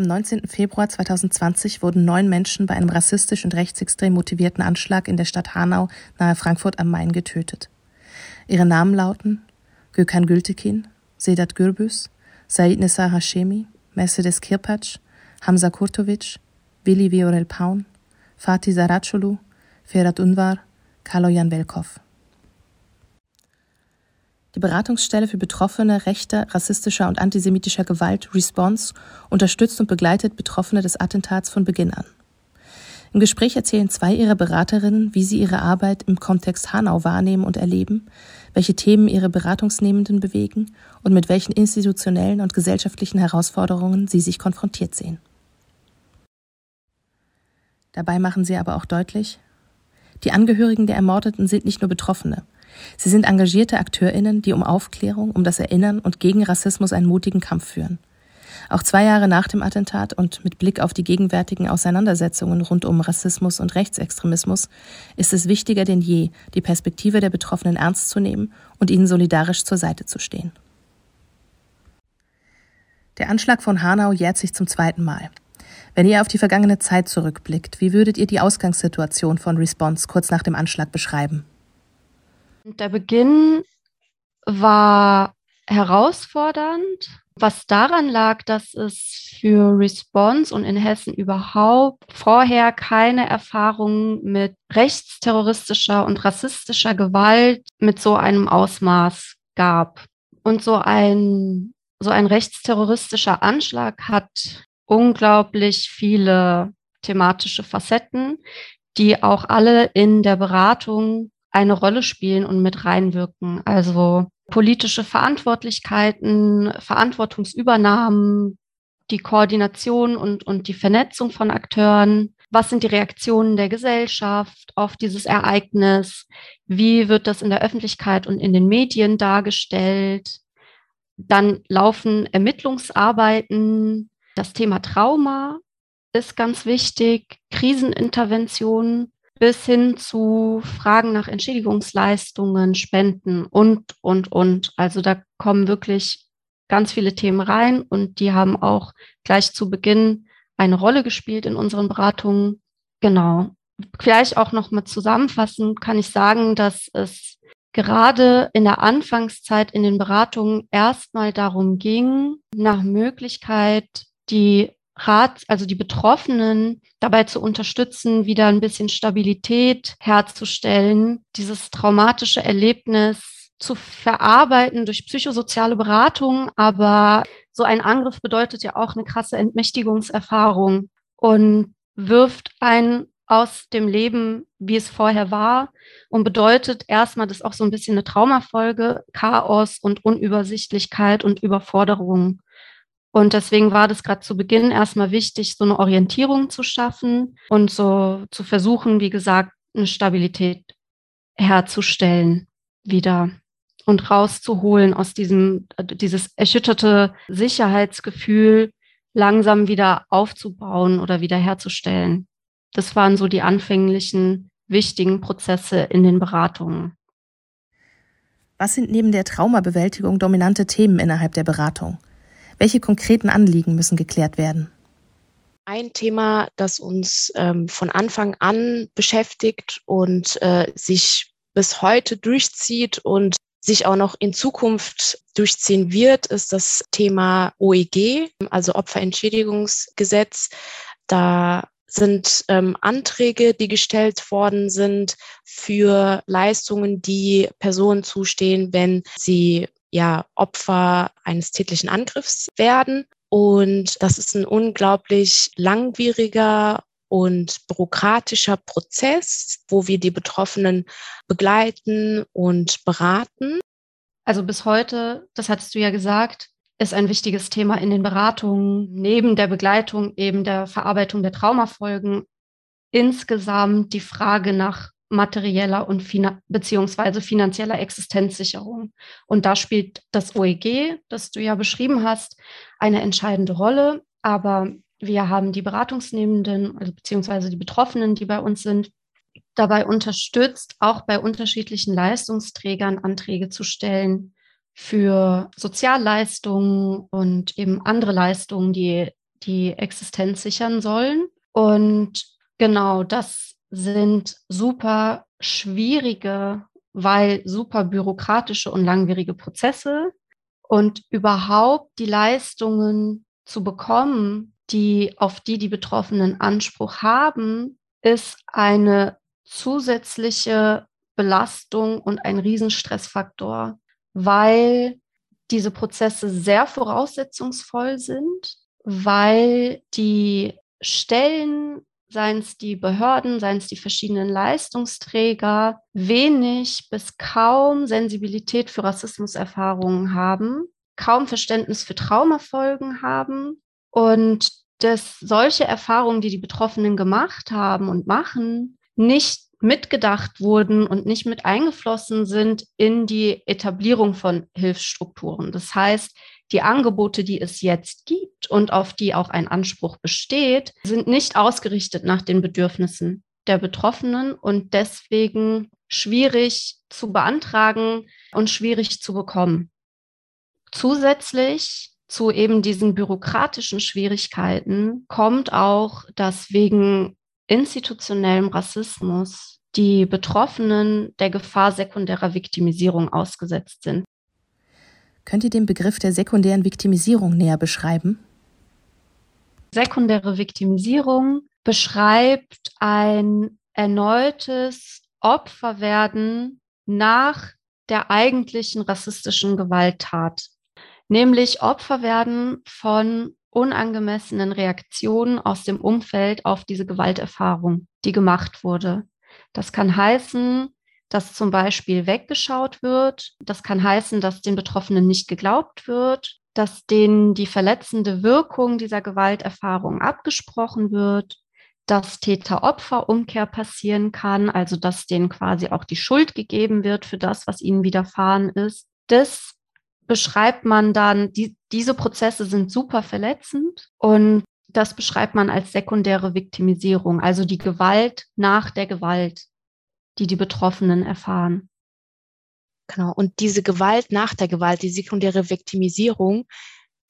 Am 19. Februar 2020 wurden neun Menschen bei einem rassistisch und rechtsextrem motivierten Anschlag in der Stadt Hanau nahe Frankfurt am Main getötet. Ihre Namen lauten Gökhan Gültekin, Sedat Gürbüz, Said Nessar Hashemi, Mercedes Kirpac, Hamza Kurtovic, Willi Viorel Paun, Fatih Saracolu, Ferhat Unvar, Kaloyan Velkov. Die Beratungsstelle für Betroffene rechter, rassistischer und antisemitischer Gewalt Response unterstützt und begleitet Betroffene des Attentats von Beginn an. Im Gespräch erzählen zwei ihrer Beraterinnen, wie sie ihre Arbeit im Kontext Hanau wahrnehmen und erleben, welche Themen ihre Beratungsnehmenden bewegen und mit welchen institutionellen und gesellschaftlichen Herausforderungen sie sich konfrontiert sehen. Dabei machen sie aber auch deutlich, die Angehörigen der Ermordeten sind nicht nur Betroffene, Sie sind engagierte Akteurinnen, die um Aufklärung, um das Erinnern und gegen Rassismus einen mutigen Kampf führen. Auch zwei Jahre nach dem Attentat und mit Blick auf die gegenwärtigen Auseinandersetzungen rund um Rassismus und Rechtsextremismus ist es wichtiger denn je, die Perspektive der Betroffenen ernst zu nehmen und ihnen solidarisch zur Seite zu stehen. Der Anschlag von Hanau jährt sich zum zweiten Mal. Wenn ihr auf die vergangene Zeit zurückblickt, wie würdet ihr die Ausgangssituation von Response kurz nach dem Anschlag beschreiben? Der Beginn war herausfordernd, was daran lag, dass es für Response und in Hessen überhaupt vorher keine Erfahrungen mit rechtsterroristischer und rassistischer Gewalt mit so einem Ausmaß gab. Und so ein, so ein rechtsterroristischer Anschlag hat unglaublich viele thematische Facetten, die auch alle in der Beratung eine Rolle spielen und mit reinwirken. Also politische Verantwortlichkeiten, Verantwortungsübernahmen, die Koordination und, und die Vernetzung von Akteuren. Was sind die Reaktionen der Gesellschaft auf dieses Ereignis? Wie wird das in der Öffentlichkeit und in den Medien dargestellt? Dann laufen Ermittlungsarbeiten. Das Thema Trauma ist ganz wichtig. Krisenintervention bis hin zu Fragen nach Entschädigungsleistungen, Spenden und, und, und. Also da kommen wirklich ganz viele Themen rein und die haben auch gleich zu Beginn eine Rolle gespielt in unseren Beratungen. Genau. Vielleicht auch noch mal zusammenfassend kann ich sagen, dass es gerade in der Anfangszeit in den Beratungen erstmal darum ging, nach Möglichkeit die Rat, also die Betroffenen dabei zu unterstützen, wieder ein bisschen Stabilität herzustellen, dieses traumatische Erlebnis zu verarbeiten durch psychosoziale Beratung. Aber so ein Angriff bedeutet ja auch eine krasse Entmächtigungserfahrung und wirft einen aus dem Leben, wie es vorher war und bedeutet erstmal, dass auch so ein bisschen eine Traumafolge, Chaos und Unübersichtlichkeit und Überforderung. Und deswegen war das gerade zu Beginn erstmal wichtig, so eine Orientierung zu schaffen und so zu versuchen, wie gesagt, eine Stabilität herzustellen wieder und rauszuholen aus diesem, dieses erschütterte Sicherheitsgefühl langsam wieder aufzubauen oder wiederherzustellen. Das waren so die anfänglichen wichtigen Prozesse in den Beratungen. Was sind neben der Traumabewältigung dominante Themen innerhalb der Beratung? Welche konkreten Anliegen müssen geklärt werden? Ein Thema, das uns ähm, von Anfang an beschäftigt und äh, sich bis heute durchzieht und sich auch noch in Zukunft durchziehen wird, ist das Thema OEG, also Opferentschädigungsgesetz. Da sind ähm, Anträge, die gestellt worden sind für Leistungen, die Personen zustehen, wenn sie ja Opfer eines tätlichen Angriffs werden. Und das ist ein unglaublich langwieriger und bürokratischer Prozess, wo wir die Betroffenen begleiten und beraten. Also bis heute, das hattest du ja gesagt, ist ein wichtiges Thema in den Beratungen, neben der Begleitung eben der Verarbeitung der Traumafolgen, insgesamt die Frage nach materieller und fina beziehungsweise finanzieller Existenzsicherung. Und da spielt das OEG, das du ja beschrieben hast, eine entscheidende Rolle. Aber wir haben die Beratungsnehmenden, also beziehungsweise die Betroffenen, die bei uns sind, dabei unterstützt, auch bei unterschiedlichen Leistungsträgern Anträge zu stellen für Sozialleistungen und eben andere Leistungen, die die Existenz sichern sollen. Und genau, das sind super schwierige, weil super bürokratische und langwierige Prozesse. Und überhaupt die Leistungen zu bekommen, die, auf die die Betroffenen Anspruch haben, ist eine zusätzliche Belastung und ein Riesenstressfaktor, weil diese Prozesse sehr voraussetzungsvoll sind, weil die Stellen, seien es die Behörden, seien es die verschiedenen Leistungsträger, wenig bis kaum Sensibilität für Rassismuserfahrungen haben, kaum Verständnis für Traumafolgen haben und dass solche Erfahrungen, die die Betroffenen gemacht haben und machen, nicht mitgedacht wurden und nicht mit eingeflossen sind in die Etablierung von Hilfsstrukturen. Das heißt, die Angebote, die es jetzt gibt und auf die auch ein Anspruch besteht, sind nicht ausgerichtet nach den Bedürfnissen der Betroffenen und deswegen schwierig zu beantragen und schwierig zu bekommen. Zusätzlich zu eben diesen bürokratischen Schwierigkeiten kommt auch, dass wegen institutionellem Rassismus die Betroffenen der Gefahr sekundärer Viktimisierung ausgesetzt sind. Könnt ihr den Begriff der sekundären Viktimisierung näher beschreiben? Sekundäre Viktimisierung beschreibt ein erneutes Opferwerden nach der eigentlichen rassistischen Gewalttat nämlich Opfer werden von unangemessenen Reaktionen aus dem Umfeld auf diese Gewalterfahrung, die gemacht wurde. Das kann heißen, dass zum Beispiel weggeschaut wird. Das kann heißen, dass den Betroffenen nicht geglaubt wird, dass denen die verletzende Wirkung dieser Gewalterfahrung abgesprochen wird, dass Täter-Opfer-Umkehr passieren kann, also dass denen quasi auch die Schuld gegeben wird für das, was ihnen widerfahren ist. Das beschreibt man dann, die, diese Prozesse sind super verletzend und das beschreibt man als sekundäre Viktimisierung, also die Gewalt nach der Gewalt, die die Betroffenen erfahren. Genau. Und diese Gewalt nach der Gewalt, die sekundäre Viktimisierung,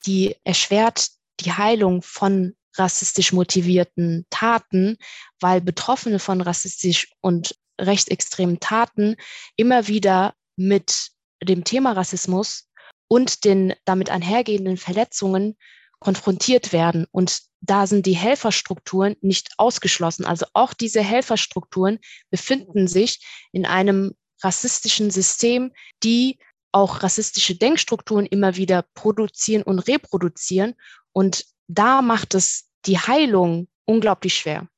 die erschwert die Heilung von rassistisch motivierten Taten, weil Betroffene von rassistisch und rechtsextremen Taten immer wieder mit dem Thema Rassismus und den damit einhergehenden Verletzungen konfrontiert werden. Und da sind die Helferstrukturen nicht ausgeschlossen. Also auch diese Helferstrukturen befinden sich in einem rassistischen System, die auch rassistische Denkstrukturen immer wieder produzieren und reproduzieren. Und da macht es die Heilung unglaublich schwer.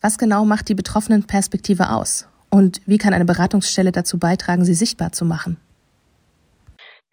Was genau macht die betroffenen Perspektive aus? Und wie kann eine Beratungsstelle dazu beitragen, sie sichtbar zu machen?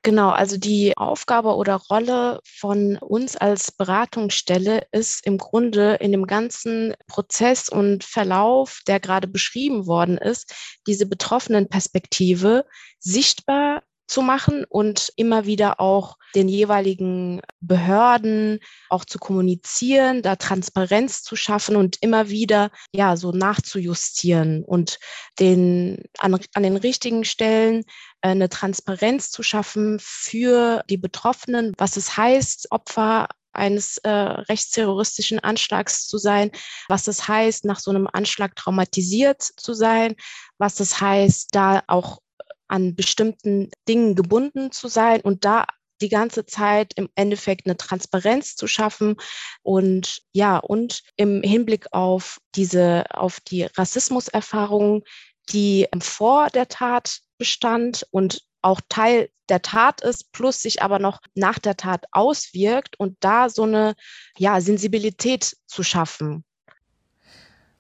Genau, also die Aufgabe oder Rolle von uns als Beratungsstelle ist im Grunde in dem ganzen Prozess und Verlauf, der gerade beschrieben worden ist, diese betroffenen Perspektive sichtbar zu machen und immer wieder auch den jeweiligen Behörden auch zu kommunizieren, da Transparenz zu schaffen und immer wieder ja so nachzujustieren und den an, an den richtigen Stellen äh, eine Transparenz zu schaffen für die Betroffenen, was es heißt, Opfer eines äh, rechtsterroristischen Anschlags zu sein, was es heißt, nach so einem Anschlag traumatisiert zu sein, was es heißt, da auch an bestimmten Dingen gebunden zu sein und da die ganze Zeit im Endeffekt eine Transparenz zu schaffen und ja, und im Hinblick auf diese, auf die Rassismuserfahrungen, die vor der Tat bestand und auch Teil der Tat ist, plus sich aber noch nach der Tat auswirkt und da so eine ja, Sensibilität zu schaffen.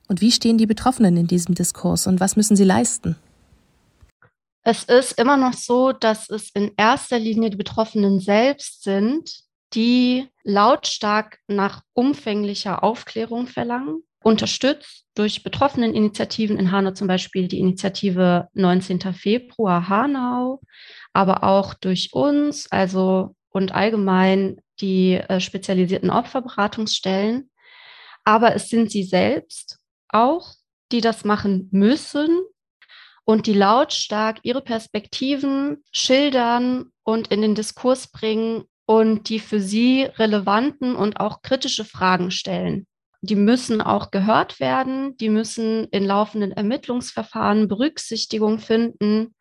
Und wie stehen die Betroffenen in diesem Diskurs und was müssen sie leisten? Es ist immer noch so, dass es in erster Linie die Betroffenen selbst sind, die lautstark nach umfänglicher Aufklärung verlangen, unterstützt durch betroffenen Initiativen in Hanau, zum Beispiel die Initiative 19. Februar Hanau, aber auch durch uns, also und allgemein die äh, spezialisierten Opferberatungsstellen. Aber es sind sie selbst auch, die das machen müssen und die lautstark ihre Perspektiven schildern und in den Diskurs bringen und die für sie relevanten und auch kritische Fragen stellen. Die müssen auch gehört werden, die müssen in laufenden Ermittlungsverfahren Berücksichtigung finden,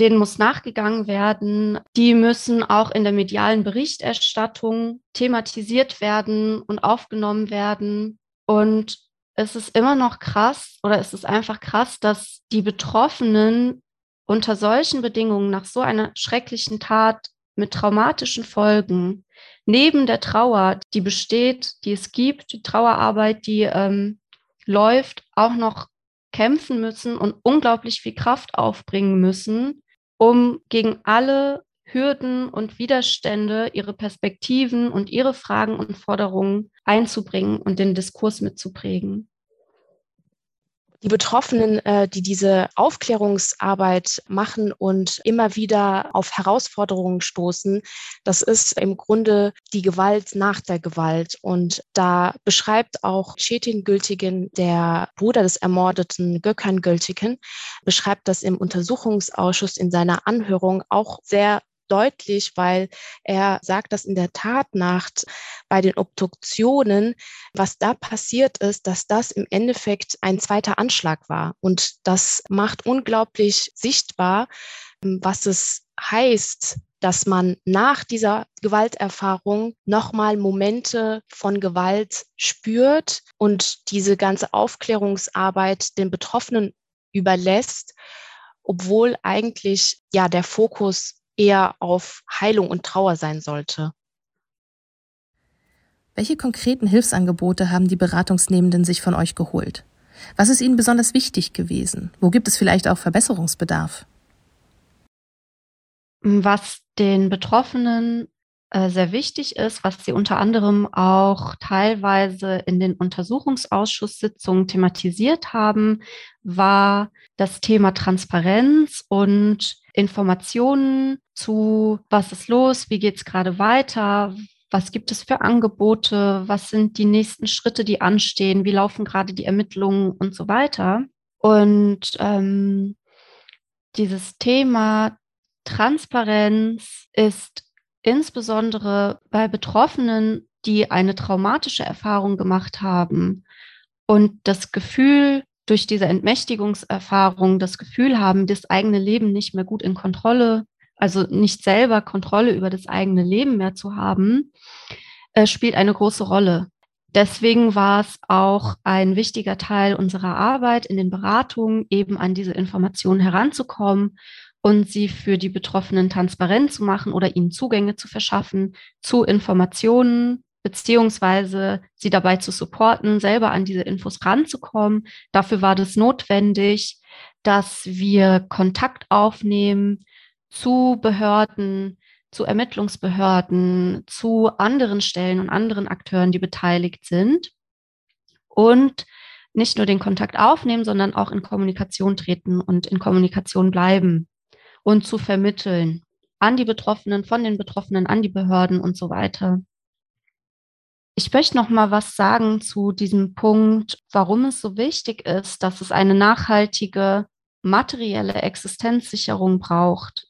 denen muss nachgegangen werden, die müssen auch in der medialen Berichterstattung thematisiert werden und aufgenommen werden. Und es ist immer noch krass oder es ist einfach krass, dass die Betroffenen unter solchen Bedingungen nach so einer schrecklichen Tat mit traumatischen Folgen neben der Trauer, die besteht, die es gibt, die Trauerarbeit, die ähm, läuft, auch noch kämpfen müssen und unglaublich viel Kraft aufbringen müssen, um gegen alle Hürden und Widerstände ihre Perspektiven und ihre Fragen und Forderungen einzubringen und den Diskurs mitzuprägen. Die Betroffenen, äh, die diese Aufklärungsarbeit machen und immer wieder auf Herausforderungen stoßen, das ist im Grunde die Gewalt nach der Gewalt. Und da beschreibt auch Chetin Gültigen, der Bruder des ermordeten Gökhan Gültigen, beschreibt das im Untersuchungsausschuss in seiner Anhörung auch sehr deutlich, weil er sagt, dass in der Tatnacht bei den Obduktionen, was da passiert ist, dass das im Endeffekt ein zweiter Anschlag war. Und das macht unglaublich sichtbar, was es heißt, dass man nach dieser Gewalterfahrung nochmal Momente von Gewalt spürt und diese ganze Aufklärungsarbeit den Betroffenen überlässt, obwohl eigentlich ja der Fokus eher auf Heilung und Trauer sein sollte. Welche konkreten Hilfsangebote haben die Beratungsnehmenden sich von euch geholt? Was ist ihnen besonders wichtig gewesen? Wo gibt es vielleicht auch Verbesserungsbedarf? Was den Betroffenen äh, sehr wichtig ist, was sie unter anderem auch teilweise in den Untersuchungsausschusssitzungen thematisiert haben, war das Thema Transparenz und Informationen zu, was ist los, wie geht es gerade weiter, was gibt es für Angebote, was sind die nächsten Schritte, die anstehen, wie laufen gerade die Ermittlungen und so weiter. Und ähm, dieses Thema Transparenz ist insbesondere bei Betroffenen, die eine traumatische Erfahrung gemacht haben und das Gefühl durch diese Entmächtigungserfahrung, das Gefühl haben, das eigene Leben nicht mehr gut in Kontrolle, also nicht selber Kontrolle über das eigene Leben mehr zu haben, äh, spielt eine große Rolle. Deswegen war es auch ein wichtiger Teil unserer Arbeit in den Beratungen, eben an diese Informationen heranzukommen und sie für die Betroffenen transparent zu machen oder ihnen Zugänge zu verschaffen zu Informationen, beziehungsweise sie dabei zu supporten, selber an diese Infos ranzukommen. Dafür war das notwendig, dass wir Kontakt aufnehmen zu Behörden, zu Ermittlungsbehörden, zu anderen Stellen und anderen Akteuren, die beteiligt sind. Und nicht nur den Kontakt aufnehmen, sondern auch in Kommunikation treten und in Kommunikation bleiben und zu vermitteln an die Betroffenen, von den Betroffenen, an die Behörden und so weiter. Ich möchte noch mal was sagen zu diesem Punkt, warum es so wichtig ist, dass es eine nachhaltige materielle Existenzsicherung braucht,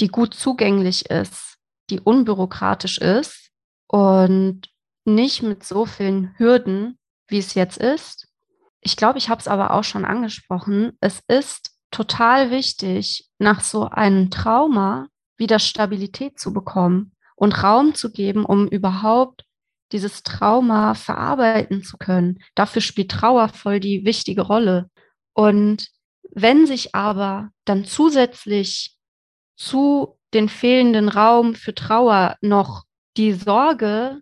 die gut zugänglich ist, die unbürokratisch ist und nicht mit so vielen Hürden, wie es jetzt ist. Ich glaube, ich habe es aber auch schon angesprochen. Es ist total wichtig, nach so einem Trauma wieder Stabilität zu bekommen und Raum zu geben, um überhaupt dieses Trauma verarbeiten zu können. Dafür spielt Trauer voll die wichtige Rolle. Und wenn sich aber dann zusätzlich zu den fehlenden Raum für Trauer noch die Sorge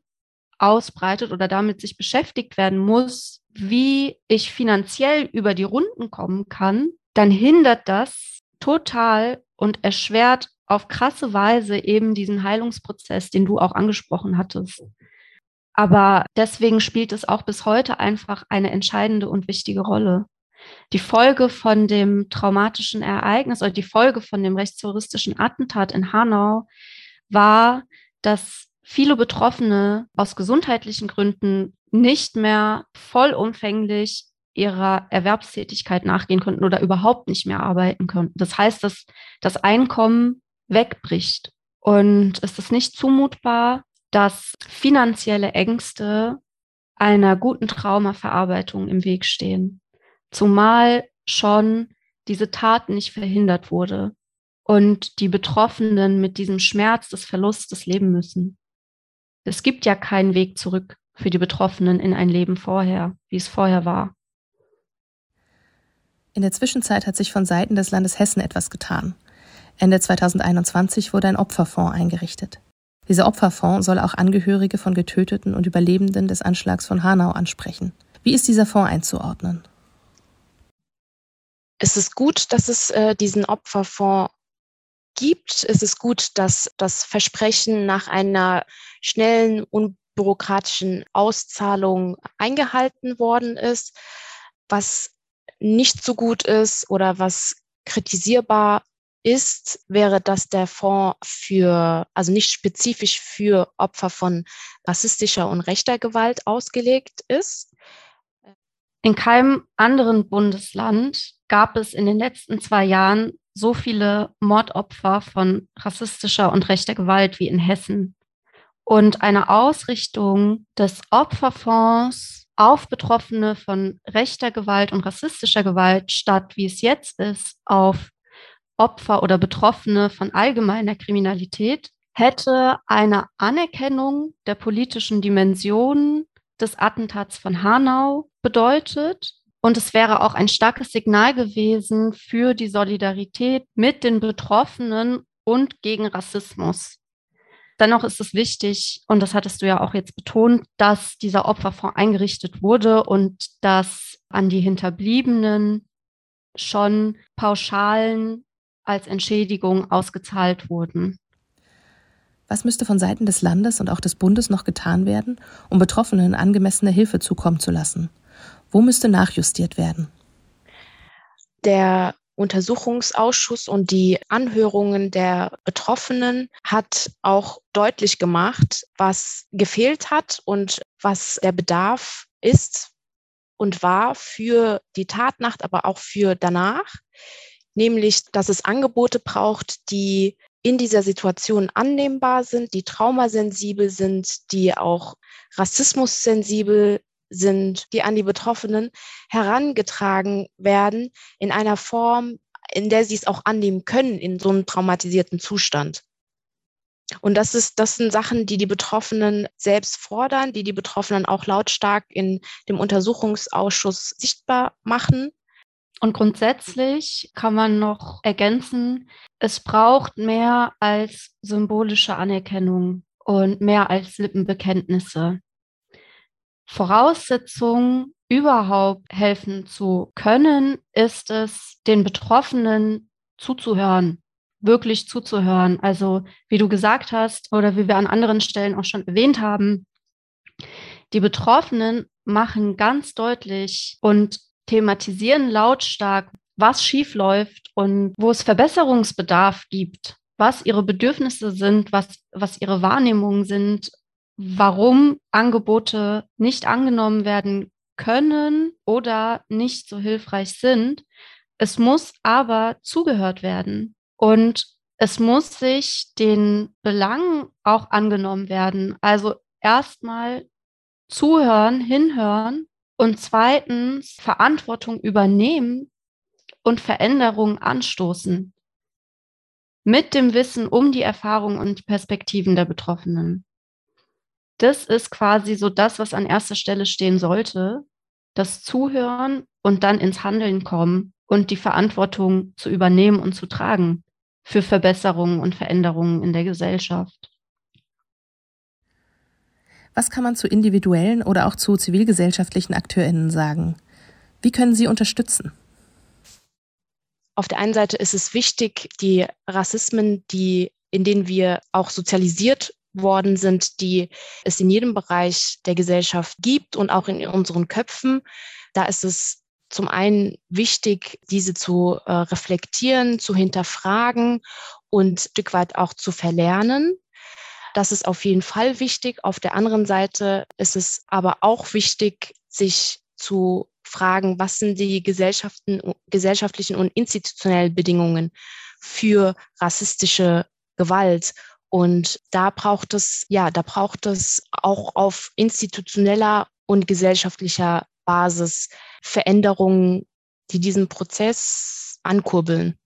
ausbreitet oder damit sich beschäftigt werden muss, wie ich finanziell über die Runden kommen kann, dann hindert das total und erschwert auf krasse Weise eben diesen Heilungsprozess, den du auch angesprochen hattest. Aber deswegen spielt es auch bis heute einfach eine entscheidende und wichtige Rolle. Die Folge von dem traumatischen Ereignis oder die Folge von dem rechtsterroristischen Attentat in Hanau war, dass viele Betroffene aus gesundheitlichen Gründen nicht mehr vollumfänglich ihrer Erwerbstätigkeit nachgehen konnten oder überhaupt nicht mehr arbeiten konnten. Das heißt, dass das Einkommen wegbricht. Und es ist nicht zumutbar, dass finanzielle Ängste einer guten Traumaverarbeitung im Weg stehen. Zumal schon diese Tat nicht verhindert wurde und die Betroffenen mit diesem Schmerz des Verlustes leben müssen. Es gibt ja keinen Weg zurück für die Betroffenen in ein Leben vorher, wie es vorher war. In der Zwischenzeit hat sich von Seiten des Landes Hessen etwas getan. Ende 2021 wurde ein Opferfonds eingerichtet. Dieser Opferfonds soll auch Angehörige von Getöteten und Überlebenden des Anschlags von Hanau ansprechen. Wie ist dieser Fonds einzuordnen? Es ist gut, dass es äh, diesen Opferfonds gibt. Es ist gut, dass das Versprechen nach einer schnellen, unbürokratischen Auszahlung eingehalten worden ist. Was nicht so gut ist oder was kritisierbar ist, wäre, dass der Fonds für, also nicht spezifisch für Opfer von rassistischer und rechter Gewalt ausgelegt ist. In keinem anderen Bundesland gab es in den letzten zwei Jahren so viele Mordopfer von rassistischer und rechter Gewalt wie in Hessen. Und eine Ausrichtung des Opferfonds auf Betroffene von rechter Gewalt und rassistischer Gewalt statt, wie es jetzt ist, auf Opfer oder Betroffene von allgemeiner Kriminalität hätte eine Anerkennung der politischen Dimension des Attentats von Hanau bedeutet. Und es wäre auch ein starkes Signal gewesen für die Solidarität mit den Betroffenen und gegen Rassismus. Dennoch ist es wichtig, und das hattest du ja auch jetzt betont, dass dieser Opferfonds eingerichtet wurde und dass an die Hinterbliebenen schon Pauschalen als Entschädigung ausgezahlt wurden. Was müsste von Seiten des Landes und auch des Bundes noch getan werden, um Betroffenen angemessene Hilfe zukommen zu lassen? Wo müsste nachjustiert werden? Der Untersuchungsausschuss und die Anhörungen der Betroffenen hat auch deutlich gemacht, was gefehlt hat und was der Bedarf ist und war für die Tatnacht, aber auch für danach nämlich dass es Angebote braucht, die in dieser Situation annehmbar sind, die traumasensibel sind, die auch rassismussensibel sind, die an die Betroffenen herangetragen werden in einer Form, in der sie es auch annehmen können in so einem traumatisierten Zustand. Und das ist, das sind Sachen, die die Betroffenen selbst fordern, die die Betroffenen auch lautstark in dem Untersuchungsausschuss sichtbar machen. Und grundsätzlich kann man noch ergänzen, es braucht mehr als symbolische Anerkennung und mehr als Lippenbekenntnisse. Voraussetzung, überhaupt helfen zu können, ist es, den Betroffenen zuzuhören, wirklich zuzuhören. Also wie du gesagt hast oder wie wir an anderen Stellen auch schon erwähnt haben, die Betroffenen machen ganz deutlich und thematisieren lautstark, was schiefläuft und wo es Verbesserungsbedarf gibt, was ihre Bedürfnisse sind, was, was ihre Wahrnehmungen sind, warum Angebote nicht angenommen werden können oder nicht so hilfreich sind. Es muss aber zugehört werden und es muss sich den Belangen auch angenommen werden. Also erstmal zuhören, hinhören und zweitens Verantwortung übernehmen und Veränderungen anstoßen. Mit dem Wissen um die Erfahrungen und Perspektiven der Betroffenen. Das ist quasi so das, was an erster Stelle stehen sollte. Das Zuhören und dann ins Handeln kommen und die Verantwortung zu übernehmen und zu tragen für Verbesserungen und Veränderungen in der Gesellschaft. Was kann man zu individuellen oder auch zu zivilgesellschaftlichen AkteurInnen sagen? Wie können sie unterstützen? Auf der einen Seite ist es wichtig, die Rassismen, die, in denen wir auch sozialisiert worden sind, die es in jedem Bereich der Gesellschaft gibt und auch in unseren Köpfen, da ist es zum einen wichtig, diese zu äh, reflektieren, zu hinterfragen und ein Stück weit auch zu verlernen. Das ist auf jeden Fall wichtig. Auf der anderen Seite ist es aber auch wichtig, sich zu fragen, was sind die gesellschaftlichen und institutionellen Bedingungen für rassistische Gewalt Und da braucht es, ja, da braucht es auch auf institutioneller und gesellschaftlicher Basis Veränderungen, die diesen Prozess ankurbeln.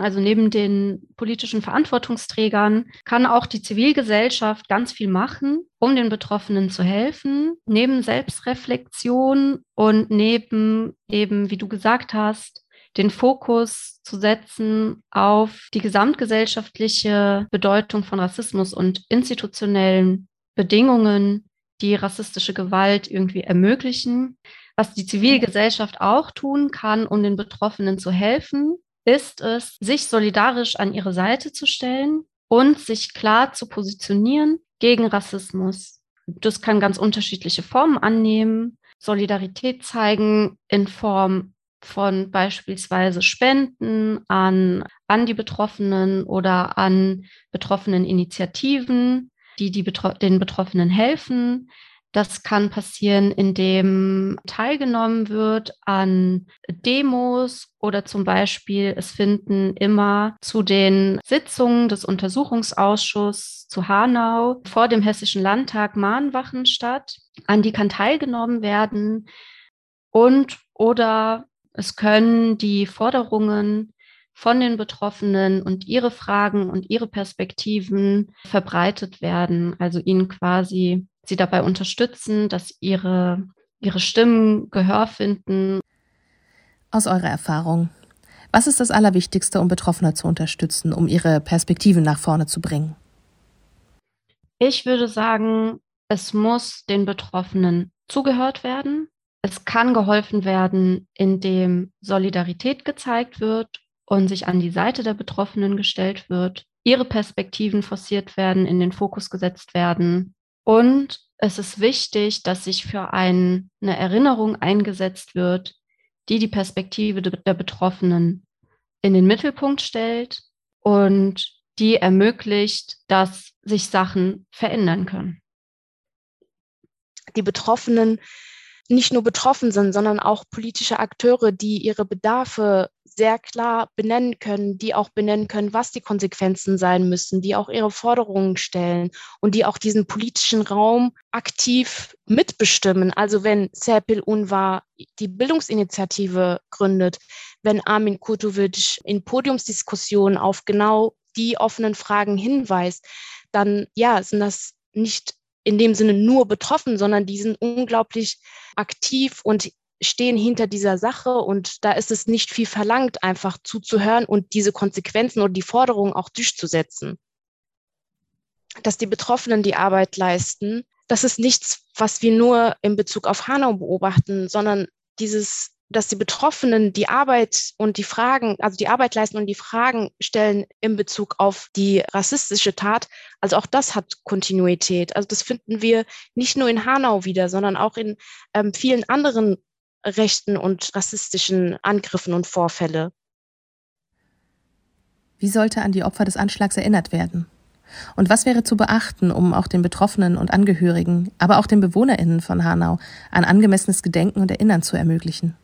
Also neben den politischen Verantwortungsträgern kann auch die Zivilgesellschaft ganz viel machen, um den Betroffenen zu helfen. Neben Selbstreflexion und neben eben, wie du gesagt hast, den Fokus zu setzen auf die gesamtgesellschaftliche Bedeutung von Rassismus und institutionellen Bedingungen, die rassistische Gewalt irgendwie ermöglichen. Was die Zivilgesellschaft auch tun kann, um den Betroffenen zu helfen, ist es, sich solidarisch an ihre Seite zu stellen und sich klar zu positionieren gegen Rassismus. Das kann ganz unterschiedliche Formen annehmen. Solidarität zeigen in Form von beispielsweise Spenden an, an die Betroffenen oder an betroffenen Initiativen, die, die Betro den Betroffenen helfen. Das kann passieren, indem teilgenommen wird an Demos oder zum Beispiel es finden immer zu den Sitzungen des Untersuchungsausschusses zu Hanau vor dem Hessischen Landtag Mahnwachen statt, an die kann teilgenommen werden und oder es können die Forderungen von den Betroffenen und ihre Fragen und ihre Perspektiven verbreitet werden, also ihnen quasi sie dabei unterstützen, dass ihre, ihre Stimmen Gehör finden. Aus eurer Erfahrung, was ist das Allerwichtigste, um Betroffene zu unterstützen, um ihre Perspektiven nach vorne zu bringen? Ich würde sagen, es muss den Betroffenen zugehört werden. Es kann geholfen werden, indem Solidarität gezeigt wird und sich an die Seite der Betroffenen gestellt wird, ihre Perspektiven forciert werden, in den Fokus gesetzt werden und es ist wichtig, dass sich für ein, eine Erinnerung eingesetzt wird, die die Perspektive der Betroffenen in den Mittelpunkt stellt und die ermöglicht, dass sich Sachen verändern können. Die Betroffenen nicht nur betroffen sind, sondern auch politische Akteure, die ihre Bedarfe sehr klar benennen können, die auch benennen können, was die Konsequenzen sein müssen, die auch ihre Forderungen stellen und die auch diesen politischen Raum aktiv mitbestimmen. Also wenn Serpil Unvar die Bildungsinitiative gründet, wenn Armin Kurtovic in Podiumsdiskussionen auf genau die offenen Fragen hinweist, dann ja, sind das nicht in dem Sinne nur betroffen, sondern die sind unglaublich aktiv und stehen hinter dieser Sache und da ist es nicht viel verlangt, einfach zuzuhören und diese Konsequenzen oder die Forderungen auch durchzusetzen. Dass die Betroffenen die Arbeit leisten, das ist nichts, was wir nur in Bezug auf Hanau beobachten, sondern dieses, dass die Betroffenen die Arbeit und die Fragen, also die Arbeit leisten und die Fragen stellen in Bezug auf die rassistische Tat. Also auch das hat Kontinuität. Also das finden wir nicht nur in Hanau wieder, sondern auch in ähm, vielen anderen rechten und rassistischen Angriffen und Vorfälle. Wie sollte an die Opfer des Anschlags erinnert werden? Und was wäre zu beachten, um auch den Betroffenen und Angehörigen, aber auch den BewohnerInnen von Hanau ein angemessenes Gedenken und Erinnern zu ermöglichen?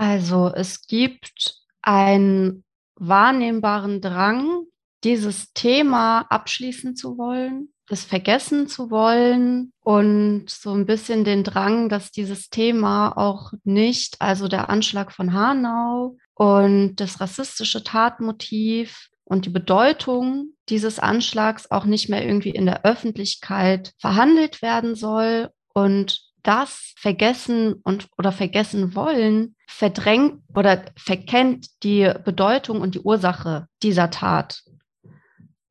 Also es gibt einen wahrnehmbaren Drang, dieses Thema abschließen zu wollen das vergessen zu wollen und so ein bisschen den Drang, dass dieses Thema auch nicht, also der Anschlag von Hanau und das rassistische Tatmotiv und die Bedeutung dieses Anschlags auch nicht mehr irgendwie in der Öffentlichkeit verhandelt werden soll und das vergessen und oder vergessen wollen verdrängt oder verkennt die Bedeutung und die Ursache dieser Tat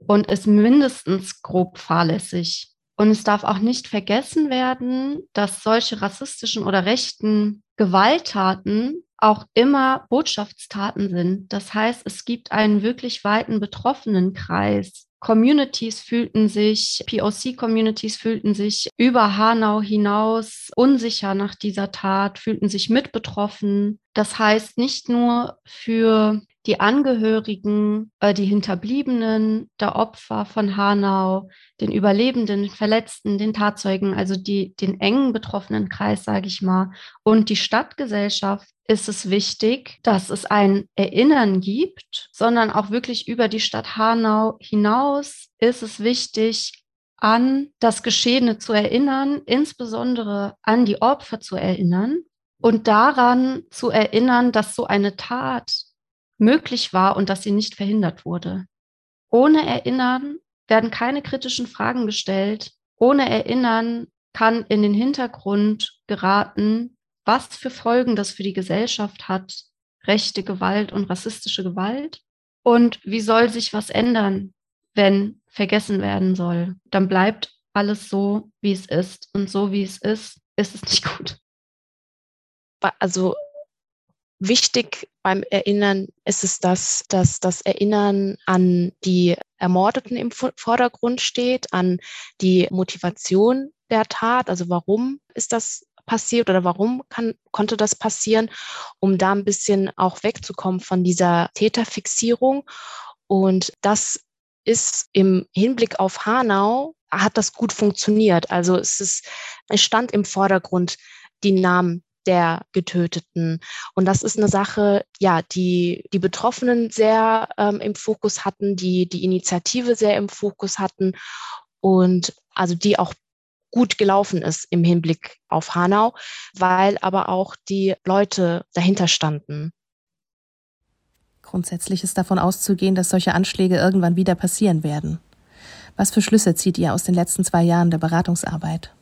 und ist mindestens grob fahrlässig. Und es darf auch nicht vergessen werden, dass solche rassistischen oder rechten Gewalttaten auch immer Botschaftstaten sind. Das heißt, es gibt einen wirklich weiten betroffenen Kreis. Communities fühlten sich, POC-Communities fühlten sich über Hanau hinaus unsicher nach dieser Tat, fühlten sich mit betroffen. Das heißt, nicht nur für die Angehörigen, äh, die Hinterbliebenen der Opfer von Hanau, den Überlebenden, den Verletzten, den Tatzeugen, also die, den engen betroffenen Kreis, sage ich mal, und die Stadtgesellschaft ist es wichtig, dass es ein Erinnern gibt, sondern auch wirklich über die Stadt Hanau hinaus ist es wichtig, an das Geschehene zu erinnern, insbesondere an die Opfer zu erinnern und daran zu erinnern, dass so eine Tat möglich war und dass sie nicht verhindert wurde. Ohne Erinnern werden keine kritischen Fragen gestellt. Ohne Erinnern kann in den Hintergrund geraten, was für Folgen das für die Gesellschaft hat, rechte Gewalt und rassistische Gewalt. Und wie soll sich was ändern, wenn vergessen werden soll? Dann bleibt alles so, wie es ist. Und so, wie es ist, ist es nicht gut. Also wichtig beim Erinnern ist es, dass, dass das Erinnern an die Ermordeten im Vordergrund steht, an die Motivation der Tat, also warum ist das passiert oder warum kann, konnte das passieren, um da ein bisschen auch wegzukommen von dieser Täterfixierung. Und das ist im Hinblick auf Hanau, hat das gut funktioniert. Also es, ist, es stand im Vordergrund die Namen der Getöteten. Und das ist eine Sache, ja, die die Betroffenen sehr ähm, im Fokus hatten, die die Initiative sehr im Fokus hatten und also die auch gut gelaufen ist im Hinblick auf Hanau, weil aber auch die Leute dahinter standen. Grundsätzlich ist davon auszugehen, dass solche Anschläge irgendwann wieder passieren werden. Was für Schlüsse zieht ihr aus den letzten zwei Jahren der Beratungsarbeit?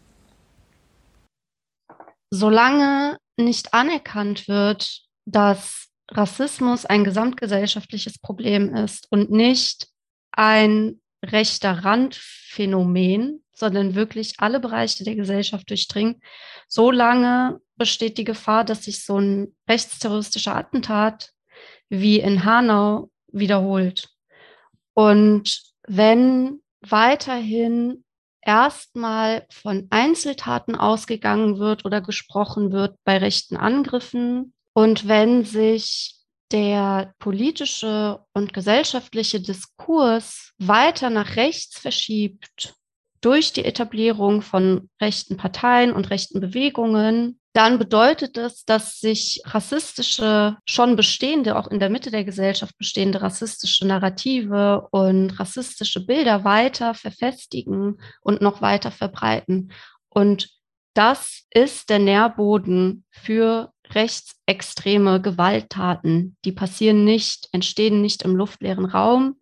Solange nicht anerkannt wird, dass Rassismus ein gesamtgesellschaftliches Problem ist und nicht ein rechter Randphänomen, sondern wirklich alle Bereiche der Gesellschaft durchdringt, solange besteht die Gefahr, dass sich so ein rechtsterroristischer Attentat wie in Hanau wiederholt. Und wenn weiterhin erstmal von Einzeltaten ausgegangen wird oder gesprochen wird bei rechten Angriffen. Und wenn sich der politische und gesellschaftliche Diskurs weiter nach rechts verschiebt durch die Etablierung von rechten Parteien und rechten Bewegungen, dann bedeutet es, dass sich rassistische, schon bestehende, auch in der Mitte der Gesellschaft bestehende rassistische Narrative und rassistische Bilder weiter verfestigen und noch weiter verbreiten. Und das ist der Nährboden für rechtsextreme Gewalttaten. Die passieren nicht, entstehen nicht im luftleeren Raum,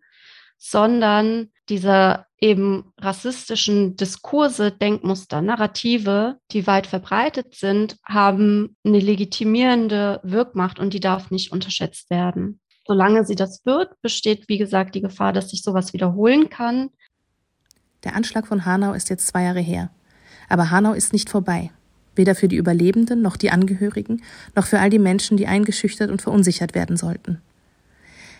sondern diese eben rassistischen Diskurse, Denkmuster, Narrative, die weit verbreitet sind, haben eine legitimierende Wirkmacht und die darf nicht unterschätzt werden. Solange sie das wird, besteht, wie gesagt, die Gefahr, dass sich sowas wiederholen kann. Der Anschlag von Hanau ist jetzt zwei Jahre her. Aber Hanau ist nicht vorbei. Weder für die Überlebenden noch die Angehörigen, noch für all die Menschen, die eingeschüchtert und verunsichert werden sollten.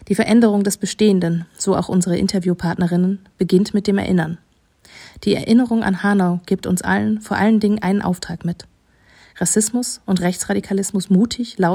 Die Veränderung des Bestehenden, so auch unsere Interviewpartnerinnen, beginnt mit dem Erinnern. Die Erinnerung an Hanau gibt uns allen vor allen Dingen einen Auftrag mit. Rassismus und Rechtsradikalismus mutig, laut